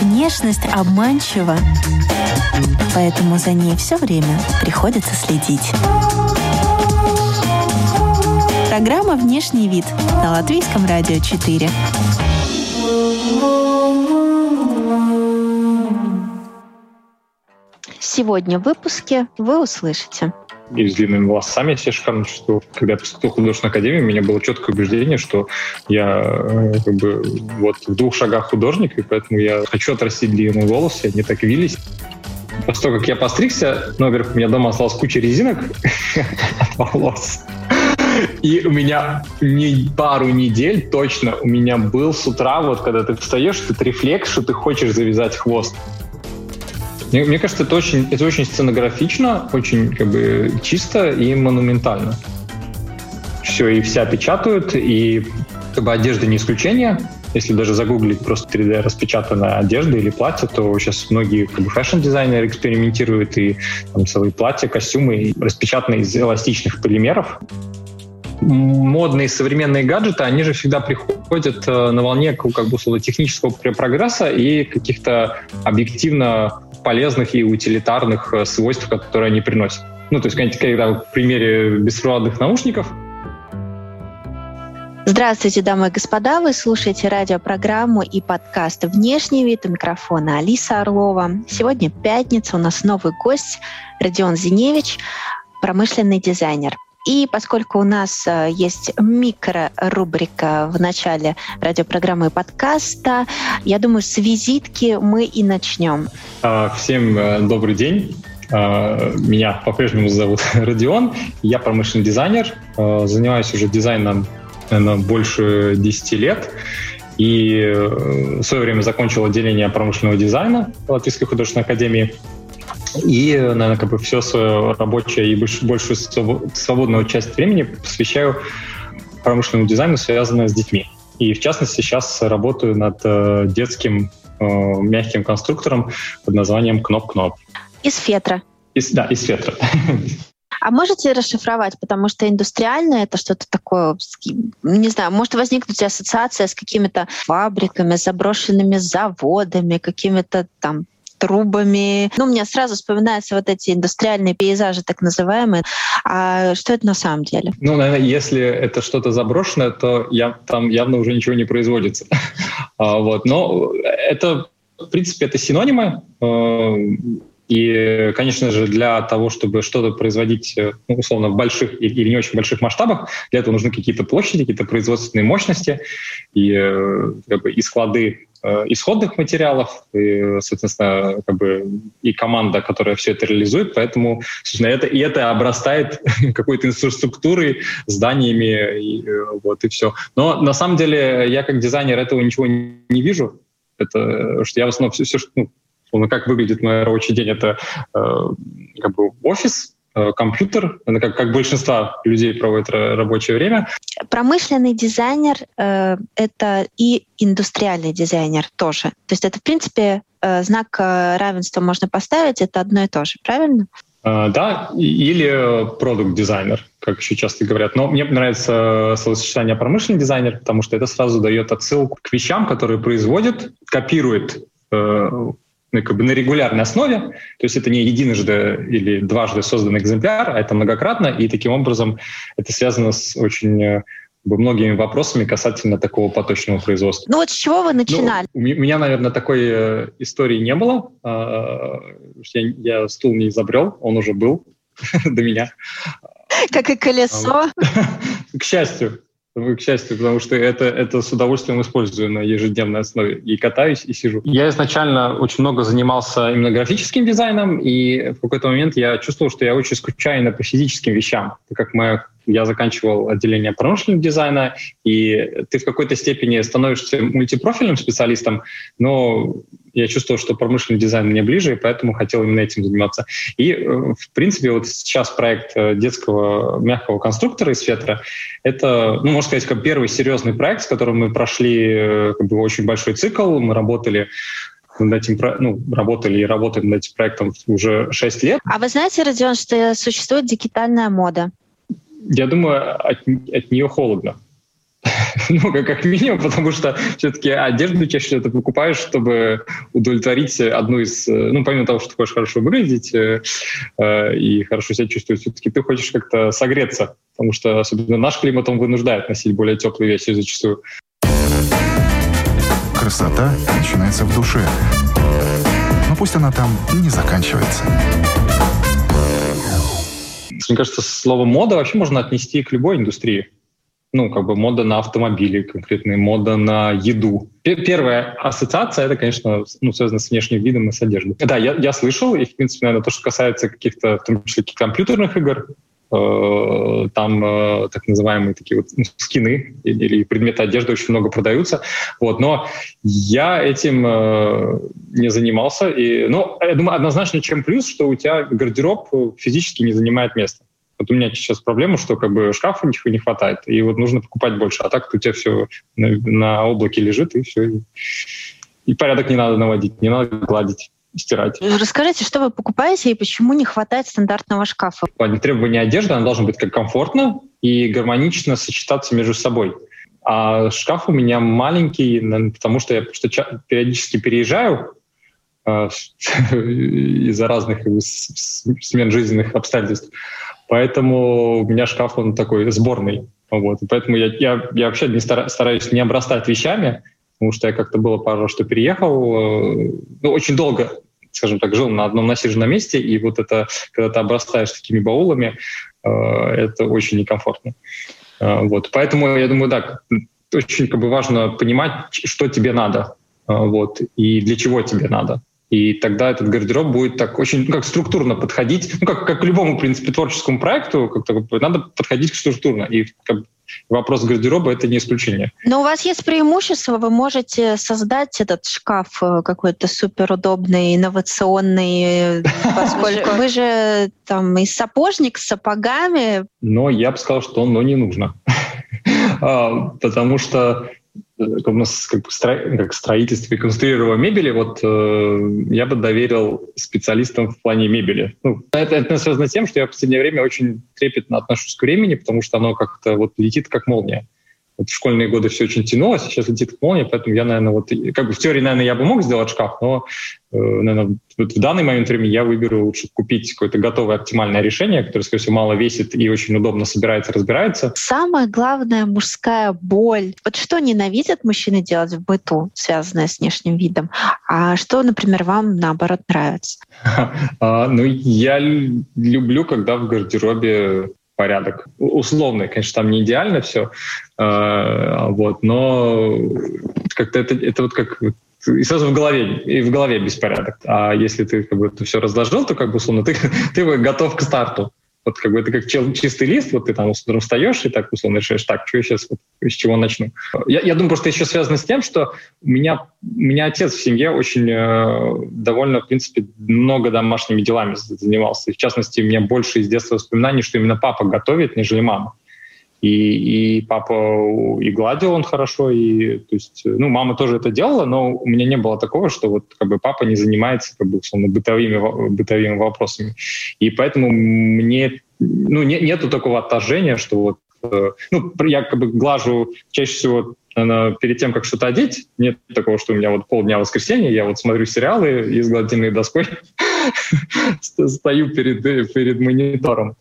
Внешность обманчива, поэтому за ней все время приходится следить. Программа «Внешний вид» на Латвийском радио 4. Сегодня в выпуске вы услышите и с длинными волосами все шикарно чувствовал. Когда я поступил в художественную академию, у меня было четкое убеждение, что я э, как бы вот в двух шагах художник, и поэтому я хочу отрастить длинные волосы, они так вились. После того, как я постригся, ну, во-первых, у меня дома осталась куча резинок волос. И у меня не пару недель точно у меня был с утра, вот когда ты встаешь, этот рефлекс, что ты хочешь завязать хвост. Мне, мне кажется, это очень, это очень сценографично, очень как бы чисто и монументально. Все и вся печатают, и как бы одежда не исключение. Если даже загуглить просто 3D распечатанная одежда или платье, то сейчас многие как бы, fashion -дизайнеры экспериментируют и там целые платья, костюмы распечатаны из эластичных полимеров модные современные гаджеты, они же всегда приходят э, на волне как бы условно технического прогресса и каких-то объективно полезных и утилитарных э, свойств, которые они приносят. Ну, то есть, когда в примере беспроводных наушников, Здравствуйте, дамы и господа. Вы слушаете радиопрограмму и подкаст «Внешний вид» у микрофона Алиса Орлова. Сегодня пятница, у нас новый гость Родион Зиневич, промышленный дизайнер – и поскольку у нас э, есть микро-рубрика в начале радиопрограммы и подкаста, я думаю, с визитки мы и начнем. А, всем э, добрый день. А, меня по-прежнему зовут Родион. Я промышленный дизайнер. А, занимаюсь уже дизайном наверное, больше 10 лет. И э, в свое время закончил отделение промышленного дизайна Латвийской художественной академии. И, наверное, как бы все свое рабочее и большую свободную часть времени посвящаю промышленному дизайну, связанному с детьми. И, в частности, сейчас работаю над э, детским э, мягким конструктором под названием Кноп-Кноп. Из фетра. Из, да, из фетра. А можете расшифровать, потому что индустриальное это что-то такое, не знаю, может возникнуть ассоциация с какими-то фабриками, заброшенными заводами, какими-то там трубами. Ну, мне сразу вспоминаются вот эти индустриальные пейзажи, так называемые. А что это на самом деле? Ну, наверное, если это что-то заброшенное, то я, там явно уже ничего не производится. а, вот. Но это, в принципе, это синонимы. Э, и, конечно же, для того, чтобы что-то производить, э, ну, условно, в больших или не очень больших масштабах, для этого нужны какие-то площади, какие-то производственные мощности и, э, как бы, и склады исходных материалов, и, соответственно, как бы и команда, которая все это реализует, поэтому, собственно, это, и это обрастает какой-то инфраструктурой, зданиями, и, э, вот, и все. Но на самом деле я как дизайнер этого ничего не, вижу, это, что я в основном все, все ну, как выглядит мой рабочий день, это э, как бы офис, Э, компьютер, как, как большинство людей проводит рабочее время. Промышленный дизайнер э, — это и индустриальный дизайнер тоже. То есть это, в принципе, э, знак э, равенства можно поставить, это одно и то же, правильно? Uh, да, или продукт-дизайнер, как еще часто говорят. Но мне нравится словосочетание промышленный дизайнер, потому что это сразу дает отсылку к вещам, которые производит, копирует ну, как бы на регулярной основе, то есть это не единожды или дважды созданный экземпляр, а это многократно, и таким образом это связано с очень э, многими вопросами касательно такого поточного производства. Ну вот с чего вы начинали? Ну, у меня, наверное, такой э, истории не было. Э, я, я стул не изобрел, он уже был до меня. Как и колесо. К счастью к счастью, потому что это, это с удовольствием использую на ежедневной основе. И катаюсь, и сижу. Я изначально очень много занимался именно графическим дизайном, и в какой-то момент я чувствовал, что я очень скучаю по физическим вещам, так как моя я заканчивал отделение промышленного дизайна, и ты в какой-то степени становишься мультипрофильным специалистом, но я чувствовал, что промышленный дизайн мне ближе, и поэтому хотел именно этим заниматься. И, э, в принципе, вот сейчас проект э, детского мягкого конструктора из фетра — это, ну, можно сказать, как первый серьезный проект, с которым мы прошли э, как бы, очень большой цикл. Мы работали над этим, ну, работали и работаем над этим проектом уже 6 лет. А вы знаете, Родион, что существует дигитальная мода? Я думаю, от, от нее холодно. ну, как, минимум, потому что все-таки одежду чаще ты покупаешь, чтобы удовлетворить одну из... Э, ну, помимо того, что ты хочешь хорошо выглядеть э, э, и хорошо себя чувствовать, все-таки ты хочешь как-то согреться, потому что особенно наш климат, он вынуждает носить более теплые вещи зачастую. Красота начинается в душе. Но пусть она там не заканчивается. Мне кажется, слово «мода» вообще можно отнести к любой индустрии ну, как бы мода на автомобили конкретные, мода на еду. Первая ассоциация, это, конечно, ну, связано с внешним видом и с одеждой. Да, я, я слышал, и, в принципе, наверное, то, что касается каких-то, в том числе, компьютерных игр, там э, так называемые такие вот ну, скины или предметы одежды очень много продаются. Вот, но я этим э, не занимался. И, ну, я думаю, однозначно, чем плюс, что у тебя гардероб физически не занимает места. Вот у меня сейчас проблема, что как бы шкафа ничего не хватает, и вот нужно покупать больше. А так у тебя все на, на облаке лежит, и все. И, и порядок не надо наводить, не надо гладить стирать. Расскажите, что вы покупаете и почему не хватает стандартного шкафа? В плане требования одежды она должна быть как комфортно и гармонично сочетаться между собой. А шкаф у меня маленький, потому что я просто периодически переезжаю э, из-за разных смен жизненных обстоятельств. Поэтому у меня шкаф, он такой сборный. Вот. И поэтому я, я, я вообще не стара, стараюсь не обрастать вещами, потому что я как-то было пару раз, что переехал. Э, ну, очень долго, скажем так, жил на одном насиженном месте, и вот это, когда ты обрастаешь такими баулами, э, это очень некомфортно. Э, вот. Поэтому я думаю, да, очень как бы важно понимать, что тебе надо, вот, и для чего тебе надо. И тогда этот гардероб будет так очень ну, как структурно подходить, ну, как, как к любому, в принципе, творческому проекту, как-то надо подходить структурно. И как, вопрос гардероба — это не исключение. Но у вас есть преимущество, вы можете создать этот шкаф э, какой-то суперудобный, инновационный, поскольку вы же там и сапожник с сапогами. Но я бы сказал, что оно не нужно. А, потому что как, бы стро, как строительство и конструирование мебели, вот э, я бы доверил специалистам в плане мебели. Ну, это, это связано с тем, что я в последнее время очень трепетно отношусь к времени, потому что оно как-то вот летит как молния. Вот в школьные годы все очень тянулось, сейчас летит молния, поэтому я, наверное, вот, как бы в теории, наверное, я бы мог сделать шкаф, но, э, наверное, вот в данный момент времени я выберу лучше купить какое-то готовое оптимальное решение, которое, скорее всего, мало весит и очень удобно собирается, разбирается. Самая главная мужская боль. Вот что ненавидят мужчины делать в быту, связанное с внешним видом, а что, например, вам, наоборот, нравится? А, ну, я люблю, когда в гардеробе порядок. Условный, конечно, там не идеально все, э, вот, но как-то это, это вот как и сразу в голове, и в голове беспорядок. А если ты как бы это все разложил, то как бы условно ты, ты готов к старту. Вот как бы это как чистый лист, вот ты там утром встаешь и так условно решаешь, так, что я сейчас, вот, с чего начну. Я, я думаю, просто еще связано с тем, что у меня, у меня отец в семье очень э, довольно, в принципе, много домашними делами занимался. И в частности, у меня больше из детства воспоминаний, что именно папа готовит, нежели мама. И, и папа и гладил он хорошо, и то есть, ну, мама тоже это делала, но у меня не было такого, что вот как бы папа не занимается как бы условно бытовыми бытовыми вопросами, и поэтому мне ну не, нету такого отторжения, что вот э, ну я как бы глажу чаще всего наверное, перед тем, как что-то одеть, нет такого, что у меня вот полдня воскресенья, я вот смотрю сериалы и с гладильной доской стою перед, перед монитором.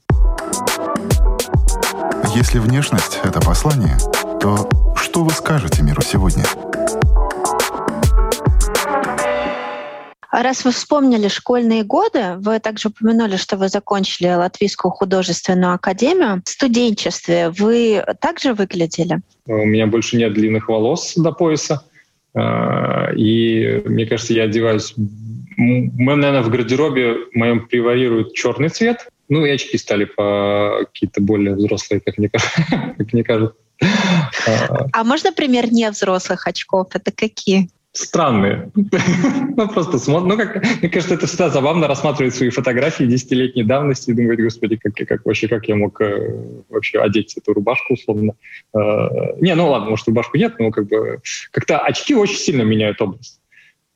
Если внешность — это послание, то что вы скажете миру сегодня? Раз вы вспомнили школьные годы, вы также упомянули, что вы закончили Латвийскую художественную академию. В студенчестве вы также выглядели? У меня больше нет длинных волос до пояса. А, и мне кажется, я одеваюсь... Мы, наверное, в гардеробе моем преварирует черный цвет. Ну, и очки стали по какие-то более взрослые, как мне, как мне кажется. А можно пример не взрослых очков? Это какие? Странные. ну, просто смотрят. Ну, как, мне кажется, это всегда забавно рассматривать свои фотографии десятилетней давности и думать, господи, как, как вообще, как я мог э, вообще одеть эту рубашку, условно. Э, не, ну ладно, может, рубашку нет, но как бы как-то очки очень сильно меняют область.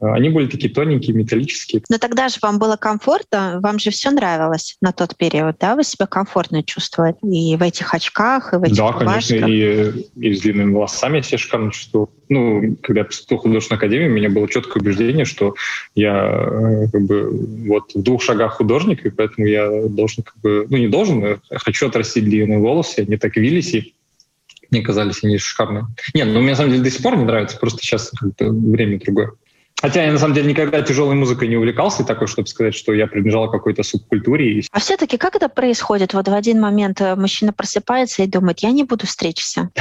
Они были такие тоненькие, металлические. Но тогда же вам было комфортно, вам же все нравилось на тот период, да? Вы себя комфортно чувствовали и в этих очках, и в этих Да, рубашках. конечно, и, и с длинными волосами я себя шикарно чувствовал. Ну, когда я поступил в художественную академию, у меня было четкое убеждение, что я э, как бы вот в двух шагах художник, и поэтому я должен как бы, ну не должен, я хочу отрастить длинные волосы, они так вились, и мне казались они шикарные. Нет, ну мне на самом деле до сих пор не нравится, просто сейчас как-то время другое. Хотя я на самом деле никогда тяжелой музыкой не увлекался, такой, чтобы сказать, что я принадлежал какой-то субкультуре. А все-таки как это происходит? Вот в один момент э, мужчина просыпается и думает, я не буду стричься.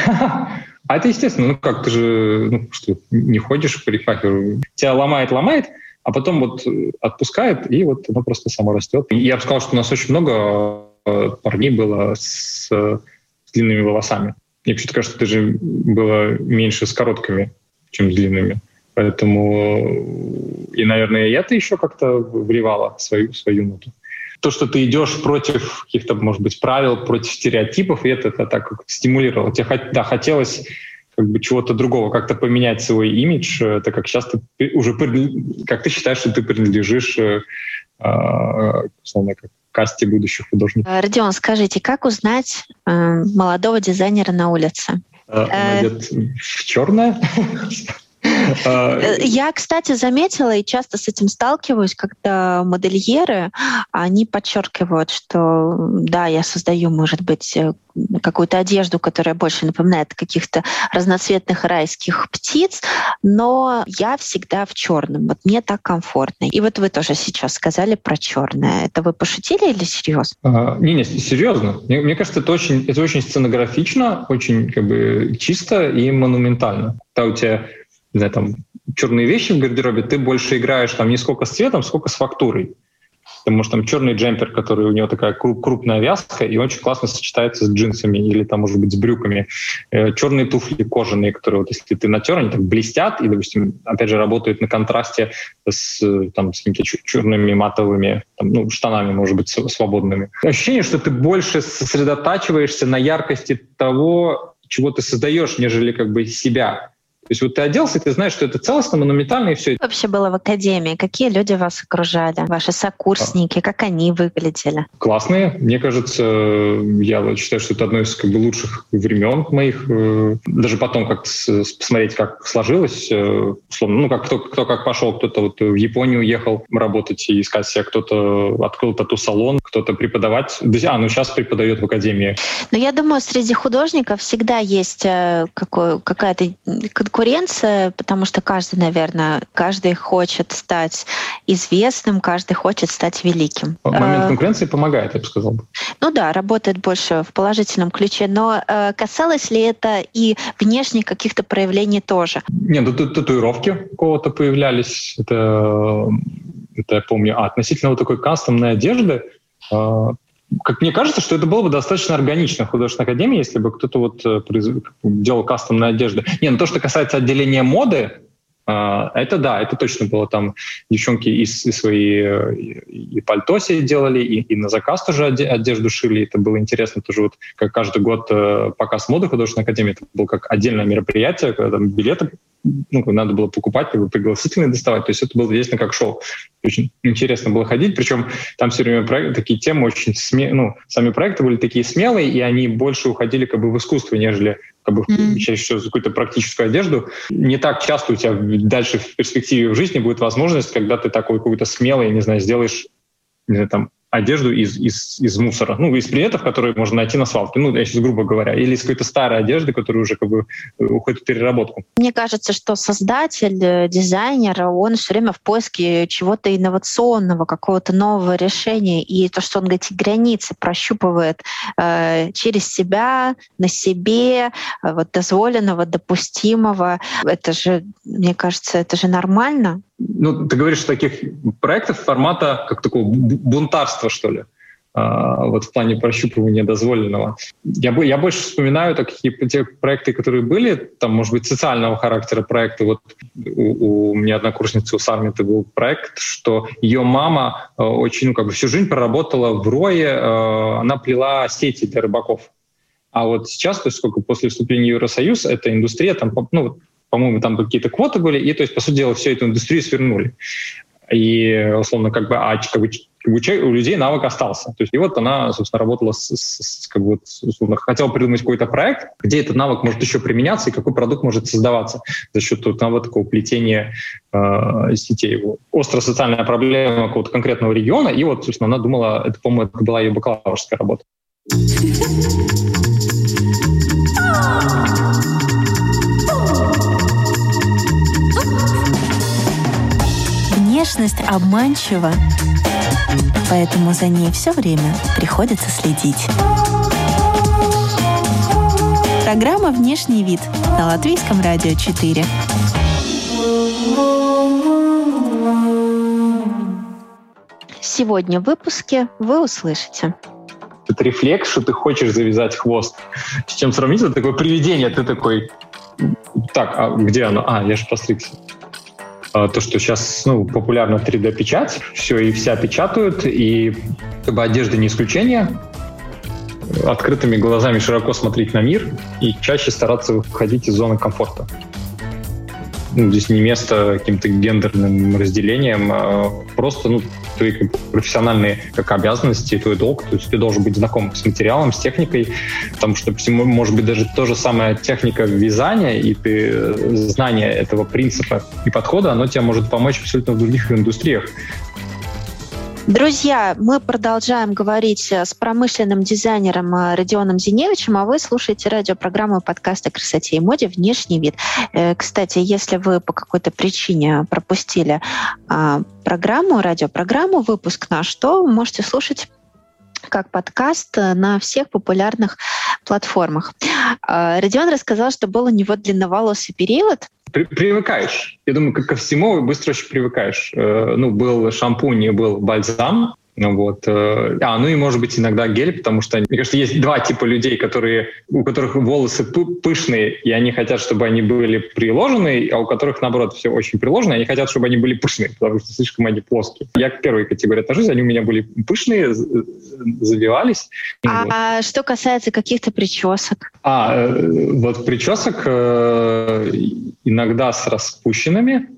А это естественно, ну как, ты же ну, что, не ходишь к парикмахеру, тебя ломает, ломает, а потом вот отпускает, и вот оно просто само растет. Я бы сказал, что у нас очень много э, парней было с, с длинными волосами. Мне почему-то кажется, что даже было меньше с короткими, чем с длинными. Поэтому и, наверное, и это еще как-то вливало свою, свою ноту. То, что ты идешь против каких-то, может быть, правил, против стереотипов, и это, это так стимулировало. Тебе да, хотелось как бы чего-то другого, как-то поменять свой имидж, это как часто ты уже, как ты считаешь, что ты принадлежишь, э, условно, как касте будущих художников. Родион, скажите, как узнать э, молодого дизайнера на улице? Он одет в черное? Э, я, кстати, заметила и часто с этим сталкиваюсь, когда модельеры, они подчеркивают, что да, я создаю, может быть, э, какую-то одежду, которая больше напоминает каких-то разноцветных райских птиц, но я всегда в черном. Вот мне так комфортно. И вот вы тоже сейчас сказали про черное. Это вы пошутили или серьезно? А, не, не, серьезно. Мне, мне кажется, это очень, это очень сценографично, очень как бы чисто и монументально. Когда у тебя не знаю, там, черные вещи в гардеробе, ты больше играешь там не сколько с цветом, сколько с фактурой. Потому что там черный джемпер, который у него такая крупная вязка, и очень классно сочетается с джинсами или там, может быть, с брюками. Э, черные туфли кожаные, которые вот если ты натер, они так блестят и, допустим, опять же, работают на контрасте с, там, с какими-то черными матовыми там, ну, штанами, может быть, свободными. Ощущение, что ты больше сосредотачиваешься на яркости того, чего ты создаешь, нежели как бы себя. То есть вот ты оделся, и ты знаешь, что это целостно, монументально, и все. Вообще было в академии? Какие люди вас окружали? Ваши сокурсники? Как они выглядели? Классные. Мне кажется, я считаю, что это одно из как бы, лучших времен моих. Даже потом как посмотреть, как сложилось. Э, условно, ну, как кто, кто как пошел. Кто-то вот в Японию уехал работать и искать себя, кто-то открыл тату-салон, кто-то преподавать. А, ну сейчас преподает в академии. Но я думаю, среди художников всегда есть э, какая-то конкуренция, потому что каждый, наверное, каждый хочет стать известным, каждый хочет стать великим. Момент э, конкуренции помогает, я бы сказал. Ну да, работает больше в положительном ключе, но э, касалось ли это и внешних каких-то проявлений тоже? Нет, ну, татуировки у кого-то появлялись, это, это я помню. А относительно вот такой кастомной одежды, э, как мне кажется, что это было бы достаточно органично в художественной академии, если бы кто-то вот э, делал кастомную одежду. Не, ну то, что касается отделения моды, это да, это точно было там девчонки и, и свои э, и, пальто себе делали, и, и на заказ тоже одежду шили. Это было интересно тоже вот как каждый год э, показ моды художественной академии. Это было как отдельное мероприятие, когда там билеты ну, надо было покупать, бы пригласительные доставать. То есть это было действительно как шоу. Очень интересно было ходить. Причем там все время проект, такие темы очень смелые. Ну, сами проекты были такие смелые, и они больше уходили как бы в искусство, нежели как бы mm-hmm. чаще всего какую-то практическую одежду. Не так часто у тебя дальше в перспективе в жизни будет возможность, когда ты такой какой-то смелый, не знаю, сделаешь не знаю, там одежду из, из, из мусора, ну, из предметов, которые можно найти на свалке, ну, я сейчас грубо говоря, или из какой-то старой одежды, которая уже как бы э, уходит в переработку. Мне кажется, что создатель, э, дизайнер, он все время в поиске чего-то инновационного, какого-то нового решения, и то, что он эти границы прощупывает э, через себя, на себе, э, вот дозволенного, допустимого, это же, мне кажется, это же нормально ну, ты говоришь таких проектов формата как такого бунтарства, что ли, а, вот в плане прощупывания дозволенного. Я, я больше вспоминаю такие те проекты, которые были, там, может быть, социального характера проекты. Вот у, у меня однокурсницы у Сармиты был проект, что ее мама э, очень, ну, как бы всю жизнь проработала в Рое, э, она плела сети для рыбаков. А вот сейчас, то есть сколько после вступления в Евросоюз, эта индустрия там, ну, по-моему, там какие-то квоты были, и, то есть, по сути дела, всю эту индустрию свернули. И, условно, как бы, а как бы, у людей навык остался. То есть, и вот она, собственно, работала с, с, с как бы, условно, хотела придумать какой-то проект, где этот навык может еще применяться и какой продукт может создаваться за счет одного такого плетения э, сетей. Острая социальная проблема какого-то конкретного региона, и вот, собственно, она думала, это, по-моему, это была ее бакалаврская работа. Внешность обманчива, поэтому за ней все время приходится следить. Программа «Внешний вид» на Латвийском радио 4. Сегодня в выпуске вы услышите это рефлекс, что ты хочешь завязать хвост. С чем сравнить? Это такое привидение, ты такой, так, а где оно? А, я же постригся. А, то, что сейчас ну, популярна 3D-печать, все и вся печатают, и как бы одежда не исключение. Открытыми глазами широко смотреть на мир и чаще стараться выходить из зоны комфорта. Ну, здесь не место каким-то гендерным разделением, а просто ну, твои профессиональные как обязанности, твой долг, то есть ты должен быть знаком с материалом, с техникой, потому что, может быть, даже то же самое техника вязания и ты, э, знание этого принципа и подхода, оно тебе может помочь абсолютно в других индустриях. Друзья, мы продолжаем говорить с промышленным дизайнером э, Родионом Зиневичем, а вы слушаете радиопрограмму подкаста «Красоте и моде. Внешний вид». Э, кстати, если вы по какой-то причине пропустили а, программу, радиопрограмму, выпуск наш, то можете слушать как подкаст на всех популярных платформах. А, Родион рассказал, что был у него длинноволосый период, при, привыкаешь. Я думаю, как ко всему быстро очень привыкаешь. Э, ну, был шампунь и был бальзам, вот. Э, а, ну и может быть иногда гель, потому что, мне кажется, есть два типа людей, которые, у которых волосы пышные, и они хотят, чтобы они были приложены, а у которых, наоборот, все очень приложено, они хотят, чтобы они были пышные, потому что слишком они плоские. Я к первой категории отношусь, они у меня были пышные, завивались. А вот. что касается каких-то причесок? А, э, вот причесок э, иногда с распущенными,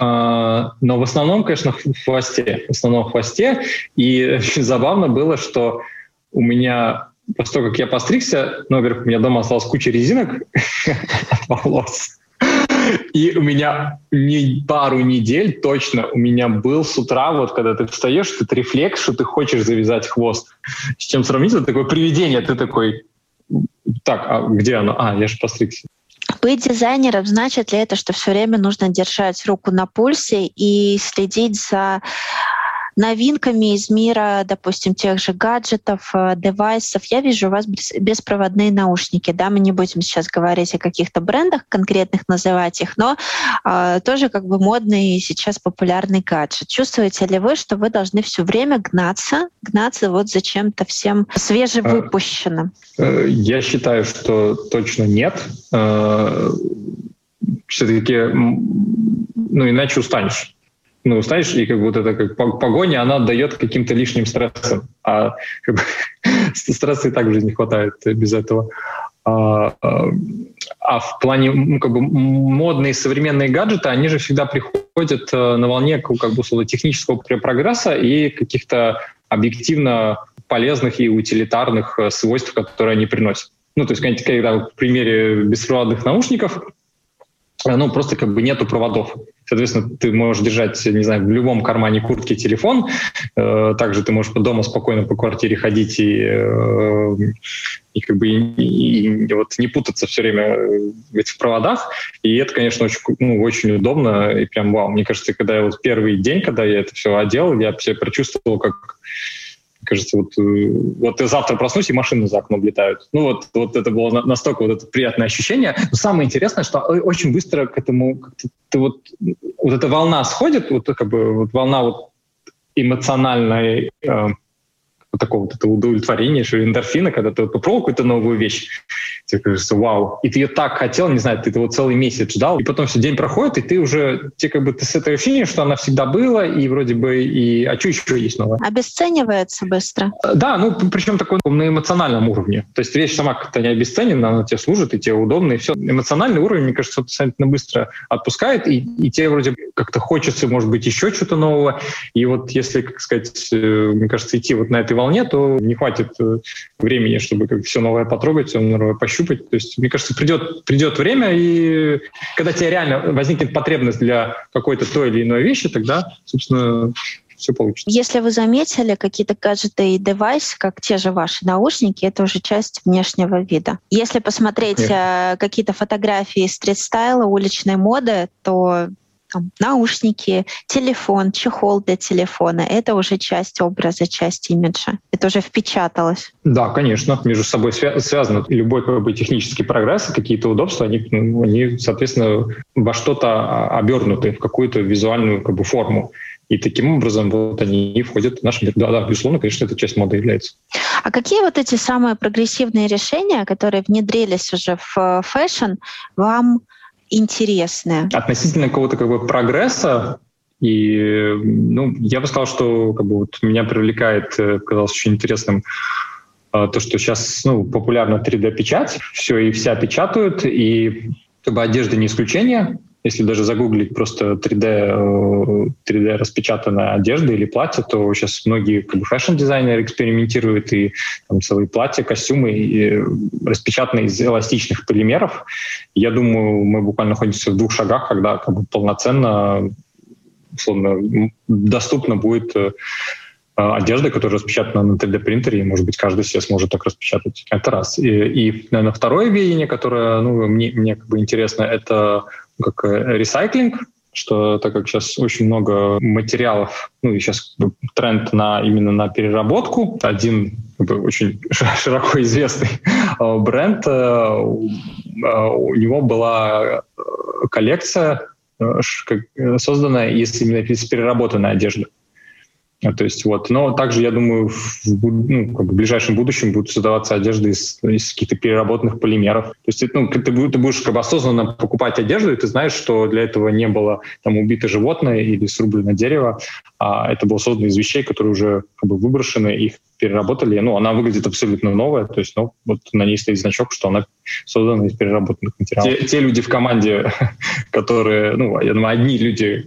но в основном, конечно, в хвосте. В основном в хвосте. И забавно было, что у меня после того, как я постригся, ну, во-первых, у меня дома осталась куча резинок от волос. И у меня не пару недель точно у меня был с утра, вот когда ты встаешь, этот рефлекс, что ты хочешь завязать хвост. С чем сравнить? Это такое привидение. Ты такой, так, а где оно? А, я же постригся. Быть дизайнером значит ли это, что все время нужно держать руку на пульсе и следить за новинками из мира, допустим, тех же гаджетов, э, девайсов. Я вижу у вас беспроводные наушники. Да, мы не будем сейчас говорить о каких-то брендах конкретных, называть их, но э, тоже как бы модный сейчас популярный гаджет. Чувствуете ли вы, что вы должны все время гнаться, гнаться вот за чем-то всем свежевыпущенным? Э, я считаю, что точно нет. Э, Все-таки, ну, иначе устанешь ну, знаешь, и как бы вот эта как погоня, она дает каким-то лишним стрессом. А как бы, стресса и так в жизни хватает без этого. А, а, а в плане как бы модные современные гаджеты, они же всегда приходят э, на волне как бы условно технического прогресса и каких-то объективно полезных и утилитарных э, свойств, которые они приносят. Ну, то есть, когда в примере беспроводных наушников, ну, просто как бы нету проводов. Соответственно, ты можешь держать, не знаю, в любом кармане куртки телефон. Э, также ты можешь по дому спокойно по квартире ходить и, э, и как бы и, и, вот не путаться все время в проводах. И это, конечно, очень, ну, очень удобно и прям вау. Мне кажется, когда я вот первый день, когда я это все одел, я все прочувствовал, как кажется, вот, э, вот я завтра проснусь, и машины за окном летают. Ну вот, вот это было настолько вот это приятное ощущение. Но самое интересное, что очень быстро к этому как-то вот, вот эта волна сходит, вот как бы вот волна вот эмоциональной, э, вот такого вот этого удовлетворения, что эндорфина, когда ты вот попробовал какую-то новую вещь, тебе кажется, вау, и ты ее так хотел, не знаю, ты этого целый месяц ждал, и потом все день проходит, и ты уже, тебе как бы ты с этого ощущения, что она всегда была, и вроде бы, и а что еще есть новое? Обесценивается быстро. Да, ну, причем такой на эмоциональном уровне. То есть вещь сама как-то не обесценена, она тебе служит, и тебе удобно, и все. Эмоциональный уровень, мне кажется, достаточно быстро отпускает, и, и тебе вроде как-то хочется, может быть, еще что-то нового. И вот если, как сказать, э, мне кажется, идти вот на этой волне, то не хватит э, времени, чтобы как все новое потрогать, все новое пощупать. То есть, мне кажется, придет, придет время, и когда тебе реально возникнет потребность для какой-то той или иной вещи, тогда, собственно, все получится. Если вы заметили, какие-то гаджеты и девайсы, как те же ваши наушники, это уже часть внешнего вида. Если посмотреть Нет. Э, какие-то фотографии стрит-стайла, уличной моды, то там, наушники, телефон, чехол для телефона. Это уже часть образа, часть имиджа. Это уже впечаталось. Да, конечно, между собой свя- связано. Любой как бы, технический прогресс, какие-то удобства, они, ну, они, соответственно, во что-то обернуты, в какую-то визуальную как бы, форму. И таким образом вот они и входят в наш мир. Да, да, безусловно, конечно, это часть моды является. А какие вот эти самые прогрессивные решения, которые внедрились уже в э, fashion, вам интересное? Относительно какого-то как бы прогресса и ну, я бы сказал, что как бы, вот меня привлекает, э, казалось очень интересным, э, то, что сейчас ну, популярна 3D-печать, все и вся печатают, и как бы одежда не исключение. Если даже загуглить просто 3D, 3D э, распечатанная одежда или платье, то сейчас многие как бы, fashion-дизайнеры экспериментируют и там, целые платья, костюмы и распечатанные из эластичных полимеров. Я думаю, мы буквально находимся в двух шагах, когда как бы, полноценно условно, доступно будет э, одежда, которая распечатана на 3D-принтере, и, может быть, каждый себе сможет так распечатать. Это раз. И, и наверное, второе веяние, которое ну, мне, мне как бы интересно, это как э, ресайклинг, что так как сейчас очень много материалов, ну и сейчас тренд на именно на переработку. Один очень широко известный э, бренд, э, у него была коллекция, созданная из именно из переработанной одежды. То есть вот, но также я думаю в, ну, как бы в ближайшем будущем будут создаваться одежды из, из каких-то переработанных полимеров. То есть ну, ты, ты будешь как бы осознанно покупать одежду, и ты знаешь, что для этого не было там убито животное или срублено дерево, а это было создано из вещей, которые уже как бы выброшены, их переработали. Ну, она выглядит абсолютно новая, то есть, ну, вот на ней стоит значок, что она создана из переработанных материалов. Те, те люди в команде, которые, ну, я думаю, одни люди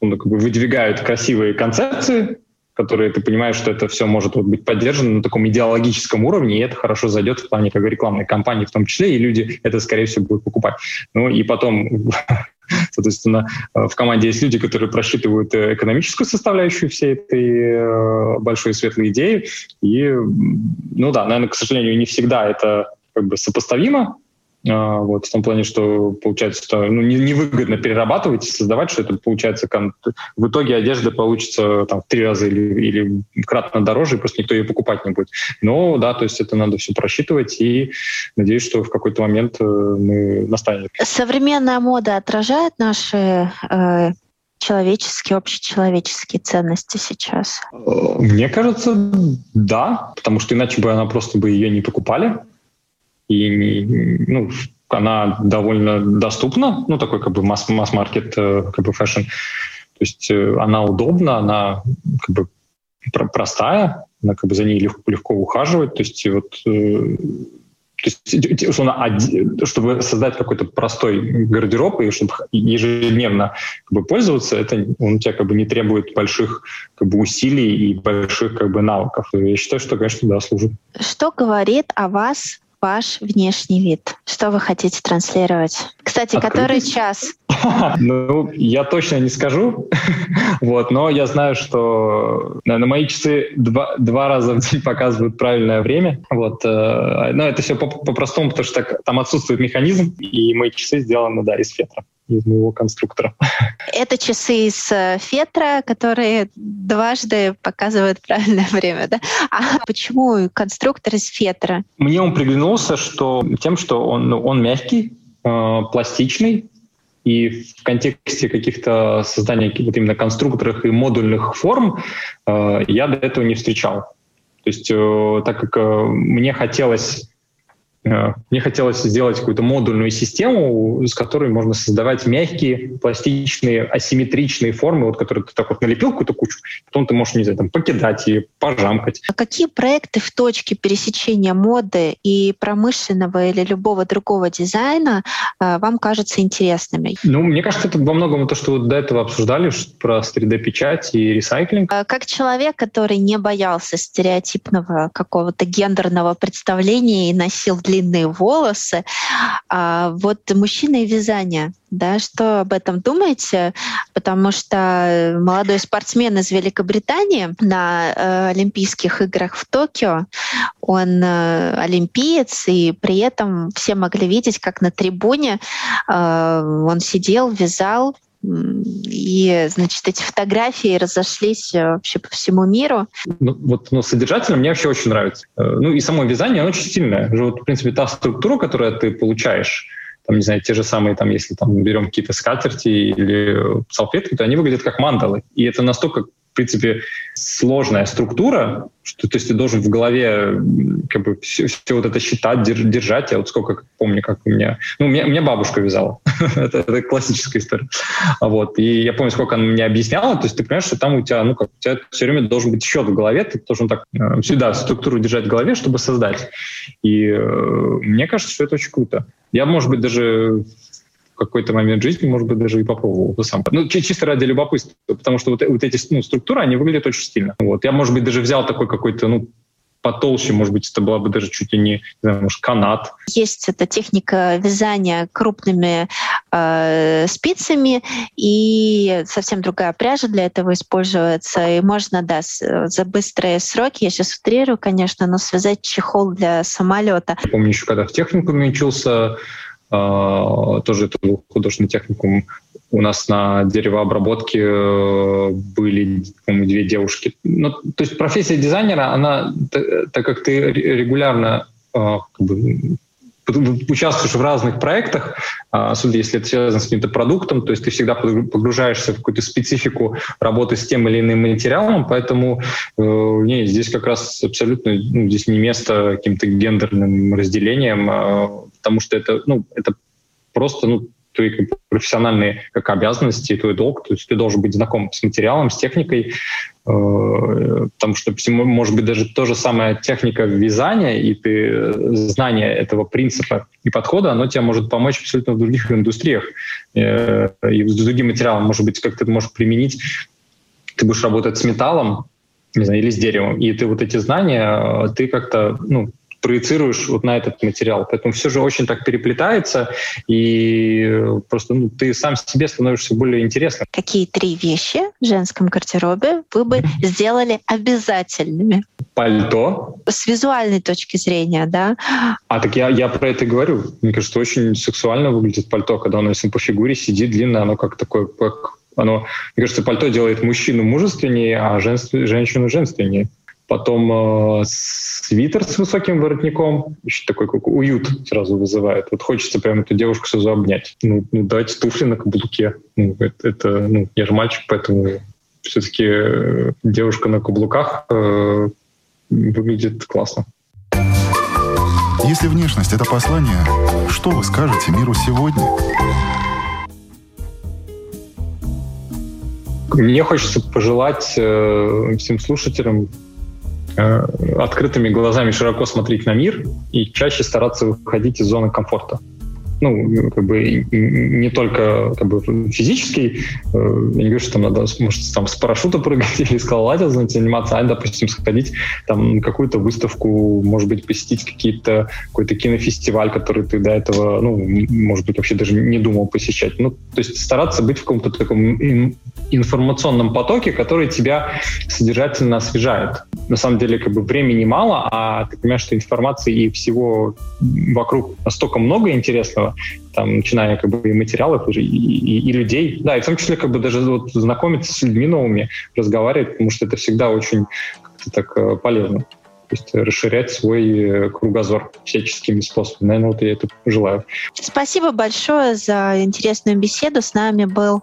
ну, как бы выдвигают красивые концепции, которые ты понимаешь, что это все может вот быть поддержано на таком идеологическом уровне, и это хорошо зайдет в плане как бы, рекламной кампании в том числе, и люди это, скорее всего, будут покупать. Ну и потом, соответственно, в команде есть люди, которые просчитывают экономическую составляющую всей этой э, большой светлой идеи, и, ну да, наверное, к сожалению, не всегда это как бы сопоставимо, вот, в том плане, что получается, что ну, невыгодно перерабатывать и создавать, что это получается в итоге одежда получится там, в три раза или, или кратно дороже, и просто никто ее покупать не будет. Но да, то есть это надо все просчитывать, и надеюсь, что в какой-то момент э, мы настанем. Современная мода отражает наши э, человеческие, общечеловеческие ценности сейчас? Мне кажется, да, потому что иначе бы она просто бы ее не покупали и ну, она довольно доступна, ну, такой как бы масс-маркет, э, как бы fashion. То есть э, она удобна, она как бы простая, она как бы за ней легко, легко ухаживать. То есть вот э, то есть, условно, чтобы создать какой-то простой гардероб и чтобы ежедневно как бы, пользоваться, это он у тебя как бы не требует больших как бы, усилий и больших как бы, навыков. Я считаю, что, конечно, да, служит. Что говорит о вас ваш внешний вид? Что вы хотите транслировать? Кстати, Открытый? который час? Ну, я точно не скажу, вот, но я знаю, что на мои часы два, два раза в день показывают правильное время, вот, э, но это все по-простому, по потому что так, там отсутствует механизм, и мои часы сделаны, да, из фетра из моего конструктора. Это часы из э, фетра, которые дважды показывают правильное время, да? А почему конструктор из фетра? Мне он приглянулся что, тем, что он, ну, он мягкий, э, пластичный, и в контексте каких-то создания вот именно конструкторов и модульных форм э, я до этого не встречал. То есть, э, так как э, мне хотелось мне хотелось сделать какую-то модульную систему, с которой можно создавать мягкие, пластичные, асимметричные формы, вот, которые ты так вот налепил какую-то кучу, потом ты можешь, не знаю, там, покидать и пожамкать. А какие проекты в точке пересечения моды и промышленного или любого другого дизайна э, вам кажутся интересными? Ну, мне кажется, это во многом то, что вот до этого обсуждали, про 3D-печать и ресайклинг. А как человек, который не боялся стереотипного какого-то гендерного представления и носил длинные волосы. А вот мужчина и вязание. Да, что об этом думаете? Потому что молодой спортсмен из Великобритании на э, Олимпийских играх в Токио, он э, олимпиец, и при этом все могли видеть, как на трибуне э, он сидел, вязал, и, значит, эти фотографии разошлись э, вообще по всему миру. Ну, вот, ну, содержательно мне вообще очень нравится. Э, ну, и само вязание, оно очень сильное. Вот, в принципе, та структура, которую ты получаешь, там, не знаю, те же самые, там, если там берем какие-то скатерти или салфетки, то они выглядят как мандалы. И это настолько принципе, сложная структура, что то есть ты должен в голове как бы все, все вот это считать, держать. Я вот сколько помню, как у меня... Ну, меня, меня бабушка вязала. это, это классическая история. Вот. И я помню, сколько она мне объясняла. То есть ты понимаешь, что там у тебя, ну, как, у тебя все время должен быть счет в голове. Ты должен так э, всегда структуру держать в голове, чтобы создать. И э, мне кажется, что это очень круто. Я, может быть, даже какой-то момент жизни, может быть, даже и попробовал бы сам. Ну, чисто ради любопытства, потому что вот, вот эти ну, структуры, они выглядят очень стильно. Вот. Я, может быть, даже взял такой какой-то, ну, потолще, может быть, это была бы даже чуть ли не, не знаю, может, канат. Есть эта техника вязания крупными э, спицами, и совсем другая пряжа для этого используется. И можно, да, за быстрые сроки, я сейчас утрирую, конечно, но связать чехол для самолета. помню еще, когда в техникуме учился, тоже это был художественный техникум. У нас на деревообработке э, были, по-моему, две девушки. Ну, то есть профессия дизайнера, она, так как ты регулярно а, как бы, участвуешь в разных проектах, а, особенно если это связано с каким-то продуктом, то есть ты всегда погружаешься в какую-то специфику работы с тем или иным материалом, поэтому э, не, здесь как раз абсолютно ну, здесь не место каким-то гендерным разделением, потому что это, ну, это просто ну, твои как, профессиональные как обязанности, твой долг, то есть ты должен быть знаком с материалом, с техникой, э, потому что, может быть, даже то же самое техника вязания и ты, знание этого принципа и подхода, оно тебе может помочь абсолютно в других индустриях. Э, и с другим материалом, может быть, как ты можешь применить, ты будешь работать с металлом, не знаю, или с деревом, и ты вот эти знания, ты как-то, ну, проецируешь вот на этот материал. Поэтому все же очень так переплетается, и просто ну, ты сам себе становишься более интересным. Какие три вещи в женском гардеробе вы бы сделали обязательными? Пальто. С визуальной точки зрения, да? А так я, я про это говорю. Мне кажется, очень сексуально выглядит пальто, когда оно, если по фигуре сидит длинное, оно как такое, как оно, мне кажется, пальто делает мужчину мужественнее, а женств, женщину женственнее. Потом э, свитер с высоким воротником, еще такой как уют сразу вызывает. Вот хочется прям эту девушку сразу обнять. Ну, ну давайте туфли на каблуке. Ну, это, это ну, я же мальчик, поэтому все-таки э, девушка на каблуках э, выглядит классно. Если внешность — это послание, что вы скажете миру сегодня? Мне хочется пожелать э, всем слушателям открытыми глазами широко смотреть на мир и чаще стараться выходить из зоны комфорта ну, как бы не только как бы, физический, э, я не говорю, что там надо, может, там с парашюта прыгать или скалолазить заниматься, а, допустим, сходить там на какую-то выставку, может быть, посетить какие-то, какой-то кинофестиваль, который ты до этого, ну, может быть, вообще даже не думал посещать. Ну, то есть стараться быть в каком-то таком информационном потоке, который тебя содержательно освежает. На самом деле, как бы времени мало, а ты понимаешь, что информации и всего вокруг настолько много интересного, там, начиная как бы и материалов, и, и, и людей, да, и в том числе как бы даже вот знакомиться с людьми новыми, разговаривать, потому что это всегда очень так э, полезно. То есть расширять свой кругозор всяческими способами. Наверное, вот я это желаю. Спасибо большое за интересную беседу. С нами был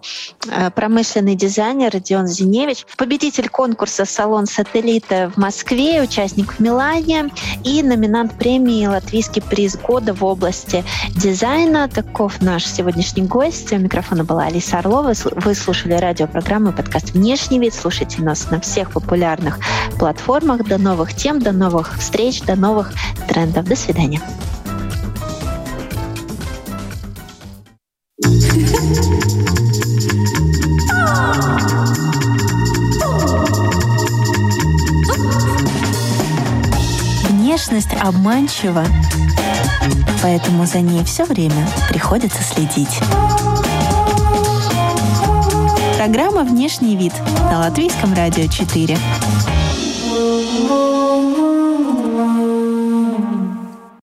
промышленный дизайнер Родион Зиневич, победитель конкурса «Салон сателлита» в Москве, участник в Милане и номинант премии «Латвийский приз года» в области дизайна. Таков наш сегодняшний гость. У микрофона была Алиса Орлова. Вы слушали радиопрограмму подкаст «Внешний вид». Слушайте нас на всех популярных платформах. До новых тем, до новых встреч, до новых трендов. До свидания. Внешность обманчива, поэтому за ней все время приходится следить. Программа «Внешний вид» на Латвийском радио 4.